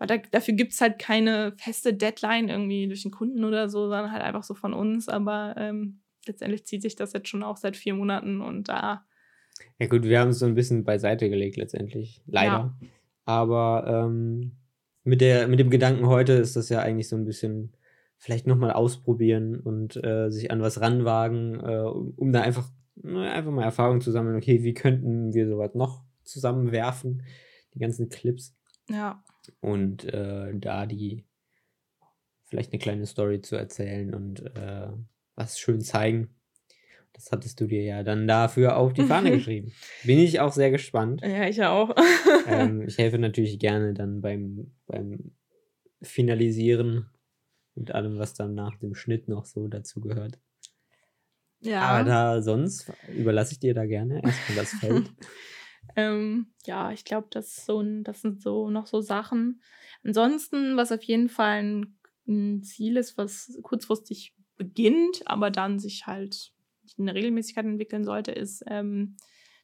Weil da, dafür gibt es halt keine feste Deadline irgendwie durch den Kunden oder so, sondern halt einfach so von uns. Aber ähm, letztendlich zieht sich das jetzt schon auch seit vier Monaten und da. Ja, gut, wir haben es so ein bisschen beiseite gelegt letztendlich. Leider. Ja. Aber ähm, mit, der, mit dem Gedanken heute ist das ja eigentlich so ein bisschen vielleicht nochmal ausprobieren und äh, sich an was ranwagen, äh, um da einfach, einfach mal Erfahrung zu sammeln. Okay, wie könnten wir sowas noch zusammenwerfen? Die ganzen Clips. Ja und äh, da die vielleicht eine kleine Story zu erzählen und äh, was schön zeigen. Das hattest du dir ja dann dafür auf die Fahne geschrieben. Bin ich auch sehr gespannt. Ja, ich auch. ähm, ich helfe natürlich gerne dann beim, beim Finalisieren und allem, was dann nach dem Schnitt noch so dazu gehört. Ja. Aber da sonst überlasse ich dir da gerne erstmal das Feld. Ähm, ja, ich glaube, das, so das sind so noch so Sachen. Ansonsten, was auf jeden Fall ein, ein Ziel ist, was kurzfristig beginnt, aber dann sich halt eine Regelmäßigkeit entwickeln sollte, ist, ähm,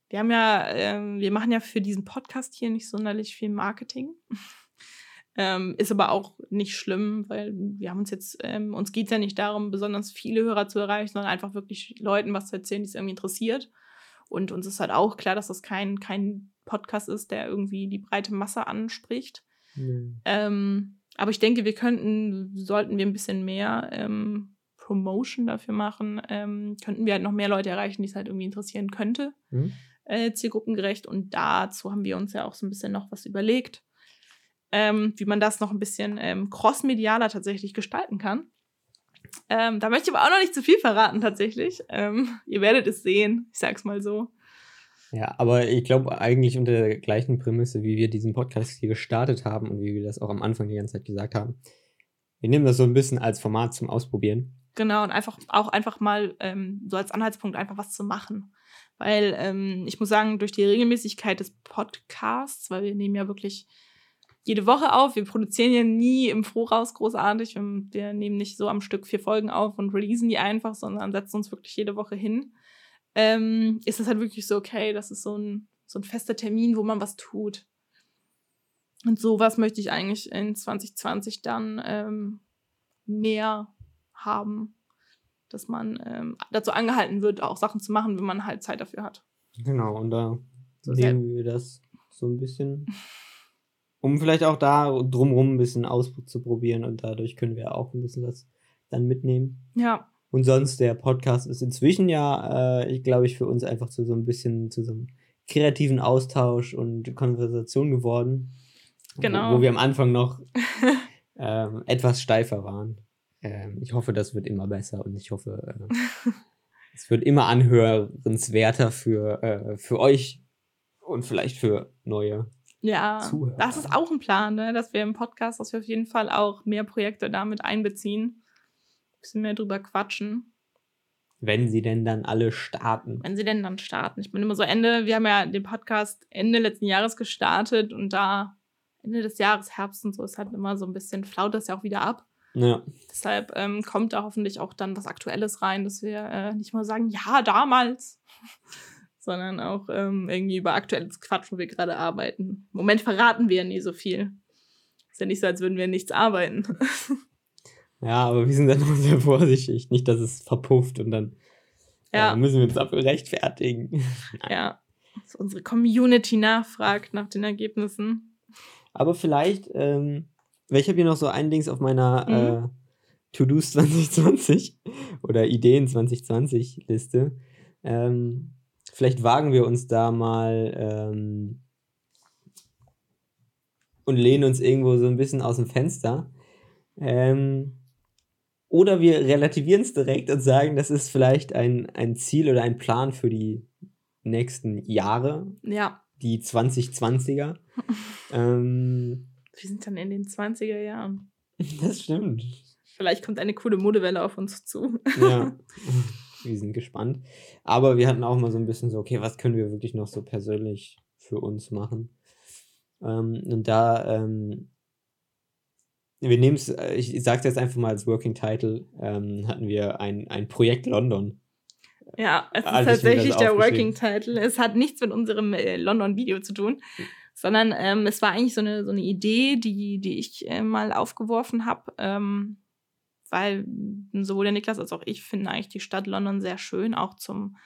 wir haben ja, ähm, wir machen ja für diesen Podcast hier nicht sonderlich viel Marketing. ähm, ist aber auch nicht schlimm, weil wir haben uns jetzt, ähm, uns geht es ja nicht darum, besonders viele Hörer zu erreichen, sondern einfach wirklich Leuten was zu erzählen, die es irgendwie interessiert. Und uns ist halt auch klar, dass das kein, kein Podcast ist, der irgendwie die breite Masse anspricht. Mhm. Ähm, aber ich denke, wir könnten, sollten wir ein bisschen mehr ähm, Promotion dafür machen, ähm, könnten wir halt noch mehr Leute erreichen, die es halt irgendwie interessieren könnte, mhm. äh, zielgruppengerecht. Und dazu haben wir uns ja auch so ein bisschen noch was überlegt, ähm, wie man das noch ein bisschen ähm, crossmedialer tatsächlich gestalten kann. Ähm, da möchte ich aber auch noch nicht zu viel verraten, tatsächlich. Ähm, ihr werdet es sehen, ich sag's mal so. Ja, aber ich glaube eigentlich unter der gleichen Prämisse, wie wir diesen Podcast hier gestartet haben und wie wir das auch am Anfang die ganze Zeit gesagt haben. Wir nehmen das so ein bisschen als Format zum Ausprobieren. Genau, und einfach auch einfach mal ähm, so als Anhaltspunkt einfach was zu machen. Weil ähm, ich muss sagen, durch die Regelmäßigkeit des Podcasts, weil wir nehmen ja wirklich jede Woche auf. Wir produzieren ja nie im Voraus großartig. Wir nehmen nicht so am Stück vier Folgen auf und releasen die einfach, sondern setzen uns wirklich jede Woche hin. Ähm, ist es halt wirklich so, okay, das ist so ein, so ein fester Termin, wo man was tut. Und sowas möchte ich eigentlich in 2020 dann ähm, mehr haben, dass man ähm, dazu angehalten wird, auch Sachen zu machen, wenn man halt Zeit dafür hat. Genau, und da so nehmen wir das so ein bisschen um vielleicht auch da drumherum ein bisschen auszuprobieren und dadurch können wir auch ein bisschen was dann mitnehmen. Ja. Und sonst, der Podcast ist inzwischen ja, äh, ich glaube ich, für uns einfach zu so ein bisschen zu so einem kreativen Austausch und Konversation geworden. Genau. Wo, wo wir am Anfang noch ähm, etwas steifer waren. Ähm, ich hoffe, das wird immer besser und ich hoffe, äh, es wird immer anhörenswerter für, äh, für euch und vielleicht für neue ja, Zuhörer. das ist auch ein Plan, ne? dass wir im Podcast, dass wir auf jeden Fall auch mehr Projekte damit einbeziehen. Ein bisschen mehr drüber quatschen. Wenn sie denn dann alle starten. Wenn sie denn dann starten. Ich bin immer so Ende, wir haben ja den Podcast Ende letzten Jahres gestartet und da Ende des Jahres, Herbst und so, ist halt immer so ein bisschen, flaut das ja auch wieder ab. Ja. Deshalb ähm, kommt da hoffentlich auch dann was Aktuelles rein, dass wir äh, nicht mal sagen, ja, damals, sondern auch ähm, irgendwie über aktuelles Quatsch, wo wir gerade arbeiten. Im Moment verraten wir ja nie so viel. Ist ja nicht so, als würden wir nichts arbeiten. Ja, aber wir sind dann auch sehr vorsichtig. Nicht, dass es verpufft und dann ja. äh, müssen wir uns dafür rechtfertigen. ja, dass unsere Community nachfragt nach den Ergebnissen. Aber vielleicht, ähm, weil ich habe hier noch so ein Dings auf meiner mhm. äh, To-Dos 2020 oder Ideen 2020 Liste. Ähm, vielleicht wagen wir uns da mal ähm, und lehnen uns irgendwo so ein bisschen aus dem Fenster. Ähm, oder wir relativieren es direkt und sagen, das ist vielleicht ein, ein Ziel oder ein Plan für die nächsten Jahre. Ja. Die 2020er. ähm, wir sind dann in den 20er Jahren. Das stimmt. Vielleicht kommt eine coole Modewelle auf uns zu. ja. Wir sind gespannt. Aber wir hatten auch mal so ein bisschen so, okay, was können wir wirklich noch so persönlich für uns machen? Ähm, und da ähm, wir nehmen es, äh, ich sage es jetzt einfach mal als Working Title, ähm, hatten wir ein, ein Projekt London. Ja, es ist tatsächlich der Working Title. Es hat nichts mit unserem äh, London-Video zu tun, sondern ähm, es war eigentlich so eine, so eine Idee, die, die ich äh, mal aufgeworfen habe, ähm, weil sowohl der Niklas als auch ich finden eigentlich die Stadt London sehr schön, auch zum,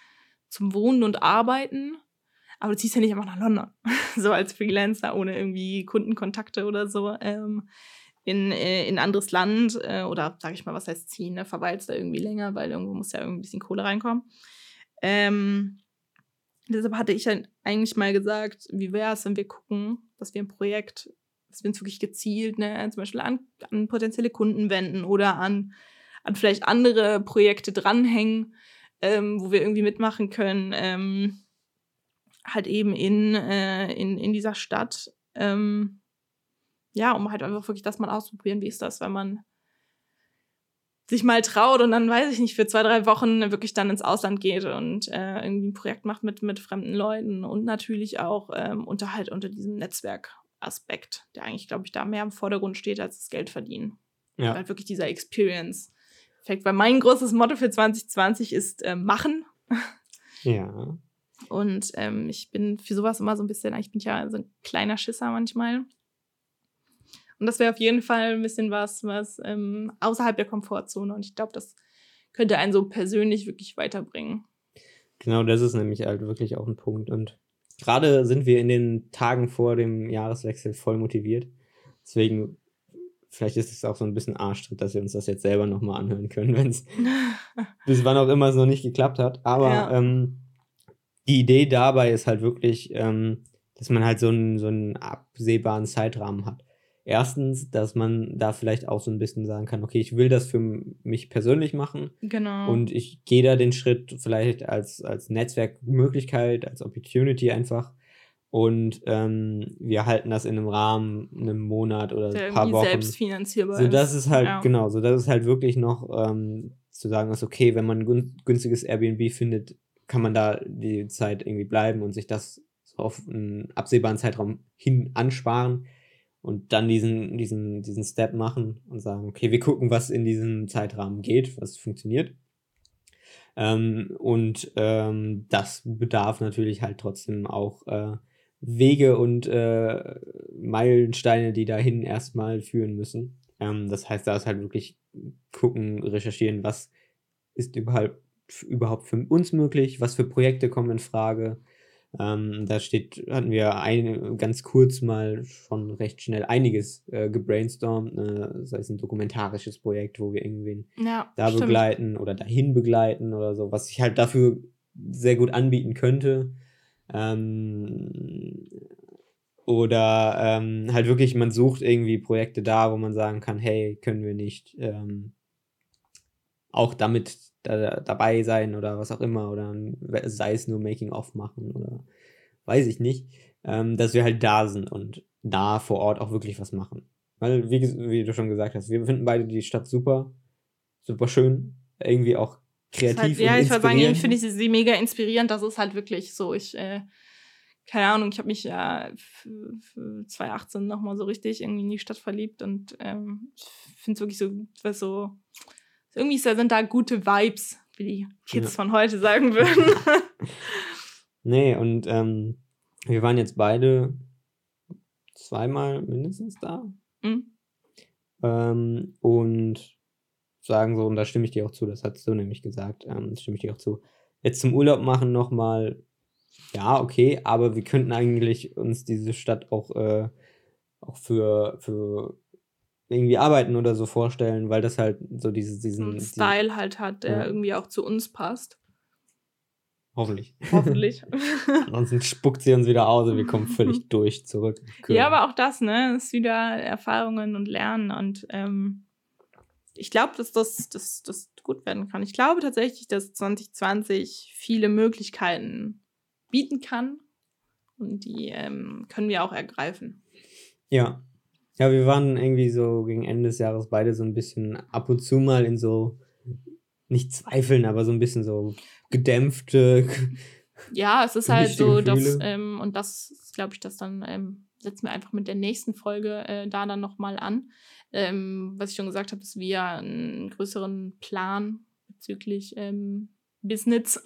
zum Wohnen und Arbeiten. Aber du ziehst ja nicht einfach nach London, so als Freelancer, ohne irgendwie Kundenkontakte oder so. Ähm, in, äh, in ein anderes Land äh, oder sag ich mal, was heißt ziehen, ne, verweilst da irgendwie länger, weil irgendwo muss ja irgendwie ein bisschen Kohle reinkommen. Ähm, deshalb hatte ich eigentlich mal gesagt, wie wäre es, wenn wir gucken, dass wir ein Projekt, wir uns wirklich gezielt, ne, zum Beispiel an, an potenzielle Kunden wenden oder an, an vielleicht andere Projekte dranhängen, ähm, wo wir irgendwie mitmachen können, ähm, halt eben in, äh, in, in dieser Stadt. Ähm, ja, um halt einfach wirklich das mal auszuprobieren, wie ist das, wenn man sich mal traut und dann, weiß ich nicht, für zwei, drei Wochen wirklich dann ins Ausland geht und äh, irgendwie ein Projekt macht mit, mit fremden Leuten und natürlich auch ähm, unter halt unter diesem Netzwerkaspekt, der eigentlich, glaube ich, da mehr im Vordergrund steht als das Geld verdienen. Ja. Halt wirklich dieser Experience-Effekt. Weil mein großes Motto für 2020 ist äh, machen. Ja. Und ähm, ich bin für sowas immer so ein bisschen, ich bin ja so ein kleiner Schisser manchmal. Und das wäre auf jeden Fall ein bisschen was, was ähm, außerhalb der Komfortzone. Und ich glaube, das könnte einen so persönlich wirklich weiterbringen. Genau, das ist nämlich halt wirklich auch ein Punkt. Und gerade sind wir in den Tagen vor dem Jahreswechsel voll motiviert. Deswegen, vielleicht ist es auch so ein bisschen Arschtritt, dass wir uns das jetzt selber nochmal anhören können, wenn es bis wann auch immer es noch nicht geklappt hat. Aber ja. ähm, die Idee dabei ist halt wirklich, ähm, dass man halt so einen, so einen absehbaren Zeitrahmen hat. Erstens, dass man da vielleicht auch so ein bisschen sagen kann, okay, ich will das für mich persönlich machen. Genau. Und ich gehe da den Schritt vielleicht als, als Netzwerkmöglichkeit, als Opportunity einfach. Und ähm, wir halten das in einem Rahmen, einem Monat oder ein paar Wochen. selbstfinanzierbar so, das ist halt, ja. genau, so das ist halt wirklich noch ähm, zu sagen, ist okay, wenn man ein günstiges Airbnb findet, kann man da die Zeit irgendwie bleiben und sich das so auf einen absehbaren Zeitraum hin ansparen und dann diesen, diesen, diesen Step machen und sagen, okay, wir gucken, was in diesem Zeitrahmen geht, was funktioniert. Ähm, und ähm, das bedarf natürlich halt trotzdem auch äh, Wege und äh, Meilensteine, die dahin erstmal führen müssen. Ähm, das heißt, da ist halt wirklich gucken, recherchieren, was ist überhaupt, überhaupt für uns möglich, was für Projekte kommen in Frage, ähm, da steht, hatten wir ein, ganz kurz mal schon recht schnell einiges äh, gebrainstormt, äh, sei es ein dokumentarisches Projekt, wo wir irgendwen ja, da stimmt. begleiten oder dahin begleiten oder so, was sich halt dafür sehr gut anbieten könnte. Ähm, oder ähm, halt wirklich, man sucht irgendwie Projekte da, wo man sagen kann, hey, können wir nicht ähm, auch damit da, dabei sein oder was auch immer oder sei es nur Making-of machen oder weiß ich nicht, ähm, dass wir halt da sind und da vor Ort auch wirklich was machen. Weil, wie, wie du schon gesagt hast, wir finden beide die Stadt super, super schön, irgendwie auch kreativ halt, Ja, ich würde sagen, finde ich sie, sie, mega inspirierend. Das ist halt wirklich so. Ich, äh, keine Ahnung, ich habe mich ja für 2018 nochmal so richtig irgendwie in die Stadt verliebt und ähm, ich finde es wirklich so, was so, irgendwie sind da gute Vibes, wie die Kids ja. von heute sagen würden. nee, und ähm, wir waren jetzt beide zweimal mindestens da. Mhm. Ähm, und sagen so, und da stimme ich dir auch zu, das hast du nämlich gesagt, ähm, stimme ich dir auch zu. Jetzt zum Urlaub machen nochmal, ja, okay, aber wir könnten eigentlich uns diese Stadt auch, äh, auch für, für irgendwie arbeiten oder so vorstellen, weil das halt so dieses, diesen Style die, halt hat, der ja. irgendwie auch zu uns passt. Hoffentlich. Hoffentlich. Ansonsten spuckt sie uns wieder aus und wir kommen völlig durch zurück. Ja, aber auch das, ne, ist wieder Erfahrungen und Lernen und ähm, ich glaube, dass das, das, das gut werden kann. Ich glaube tatsächlich, dass 2020 viele Möglichkeiten bieten kann und die ähm, können wir auch ergreifen. Ja. Ja, wir waren irgendwie so gegen Ende des Jahres beide so ein bisschen ab und zu mal in so, nicht zweifeln, aber so ein bisschen so gedämpfte. Ja, es ist halt so, dass, ähm, und das glaube ich, das dann ähm, setzen wir einfach mit der nächsten Folge äh, da dann nochmal an. Ähm, was ich schon gesagt habe, dass wir einen größeren Plan bezüglich ähm, Business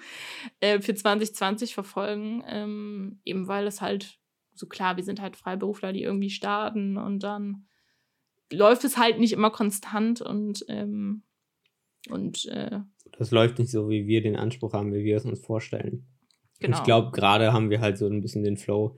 äh, für 2020 verfolgen, ähm, eben weil es halt so klar, wir sind halt Freiberufler, die irgendwie starten und dann läuft es halt nicht immer konstant und ähm, und äh, das läuft nicht so, wie wir den Anspruch haben, wie wir es uns vorstellen. Genau. Und ich glaube, gerade haben wir halt so ein bisschen den Flow.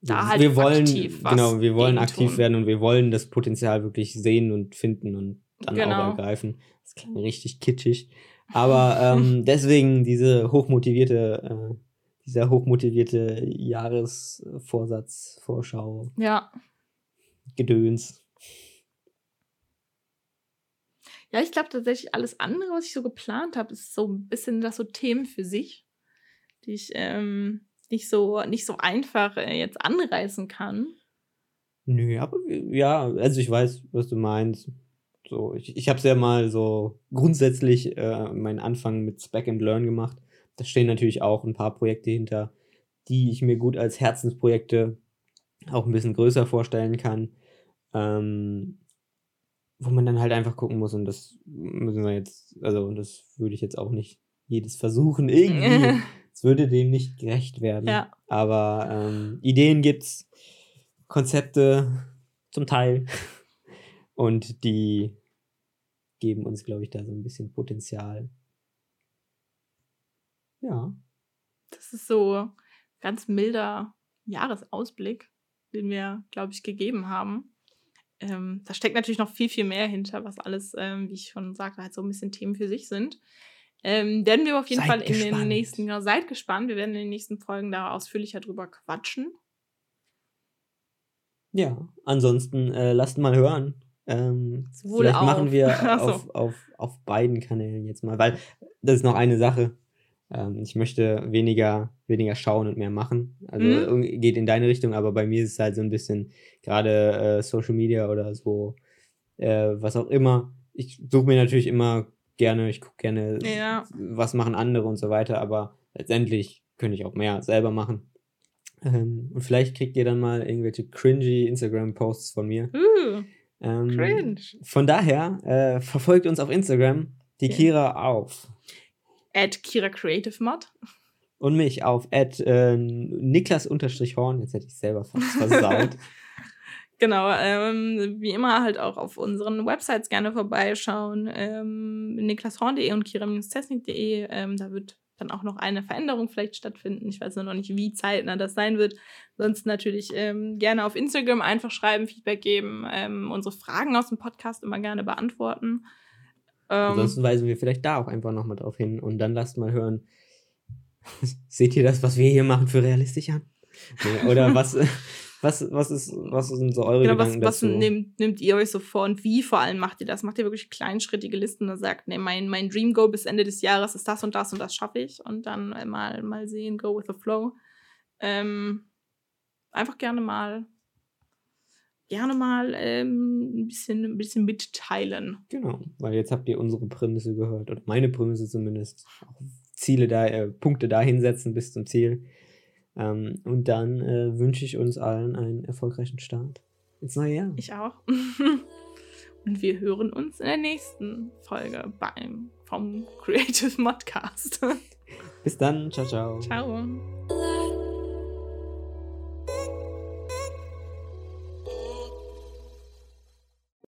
Da halt wir wollen, genau, wir wollen aktiv tun. werden und wir wollen das Potenzial wirklich sehen und finden und dann genau. auch ergreifen. Das klingt richtig kitschig. Aber ähm, deswegen diese hochmotivierte, äh, dieser hochmotivierte Jahresvorsatz, Vorschau. Ja. Gedöns. Ja, ich glaube tatsächlich, alles andere, was ich so geplant habe, ist so ein bisschen das so Themen für sich, die ich ähm, nicht, so, nicht so einfach äh, jetzt anreißen kann. Nö, aber ja, also ich weiß, was du meinst. So, ich, ich habe es ja mal so grundsätzlich äh, meinen Anfang mit Spec and Learn gemacht. Da stehen natürlich auch ein paar Projekte hinter, die ich mir gut als Herzensprojekte auch ein bisschen größer vorstellen kann. Ähm, wo man dann halt einfach gucken muss und das müssen wir jetzt, also das würde ich jetzt auch nicht jedes versuchen irgendwie. Es würde dem nicht gerecht werden. Ja. Aber ähm, Ideen gibt's, Konzepte zum Teil und die geben uns, glaube ich, da so ein bisschen Potenzial. Ja. Das ist so ganz milder Jahresausblick, den wir, glaube ich, gegeben haben ähm, da steckt natürlich noch viel, viel mehr hinter, was alles, ähm, wie ich schon sagte, halt so ein bisschen Themen für sich sind. Ähm, werden wir auf jeden seid Fall in gespannt. den nächsten, genau, seid gespannt, wir werden in den nächsten Folgen da ausführlicher drüber quatschen. Ja, ansonsten äh, lasst mal hören. Ähm, vielleicht auf. machen wir auf, auf, auf beiden Kanälen jetzt mal, weil das ist noch eine Sache. Ähm, ich möchte weniger, weniger schauen und mehr machen. Also mhm. geht in deine Richtung, aber bei mir ist es halt so ein bisschen gerade äh, Social Media oder so, äh, was auch immer. Ich suche mir natürlich immer gerne, ich gucke gerne, ja. was machen andere und so weiter, aber letztendlich könnte ich auch mehr selber machen. Ähm, und vielleicht kriegt ihr dann mal irgendwelche cringy Instagram-Posts von mir. Uh, ähm, cringe. Von daher, äh, verfolgt uns auf Instagram, die okay. Kira auf at Kira Creative Mod. Und mich auf at äh, Niklas-Horn. Jetzt hätte ich selber fast versaut. genau, ähm, wie immer halt auch auf unseren Websites gerne vorbeischauen. Ähm, niklashorn.de und kira-technik.de. Ähm, da wird dann auch noch eine Veränderung vielleicht stattfinden. Ich weiß noch nicht, wie zeitnah das sein wird. Sonst natürlich ähm, gerne auf Instagram einfach schreiben, Feedback geben, ähm, unsere Fragen aus dem Podcast immer gerne beantworten. Ähm, Ansonsten weisen wir vielleicht da auch einfach nochmal drauf hin und dann lasst mal hören, seht ihr das, was wir hier machen, für realistisch an? Nee, oder was, was, was, ist, was sind so eure genau, Gedanken was, was nehmt, nehmt ihr euch so vor und wie vor allem macht ihr das? Macht ihr wirklich kleinschrittige Listen und sagt, nee, mein, mein Dream Go bis Ende des Jahres ist das und das und das schaffe ich und dann mal, mal sehen, go with the flow. Ähm, einfach gerne mal gerne mal ähm, ein, bisschen, ein bisschen mitteilen. Genau, weil jetzt habt ihr unsere Prämisse gehört, oder meine Prämisse zumindest. Auch Ziele da, äh, Punkte dahin setzen bis zum Ziel. Ähm, und dann äh, wünsche ich uns allen einen erfolgreichen Start ins neue Jahr. Ich auch. und wir hören uns in der nächsten Folge beim vom Creative Modcast. Bis dann. Ciao, ciao. Ciao.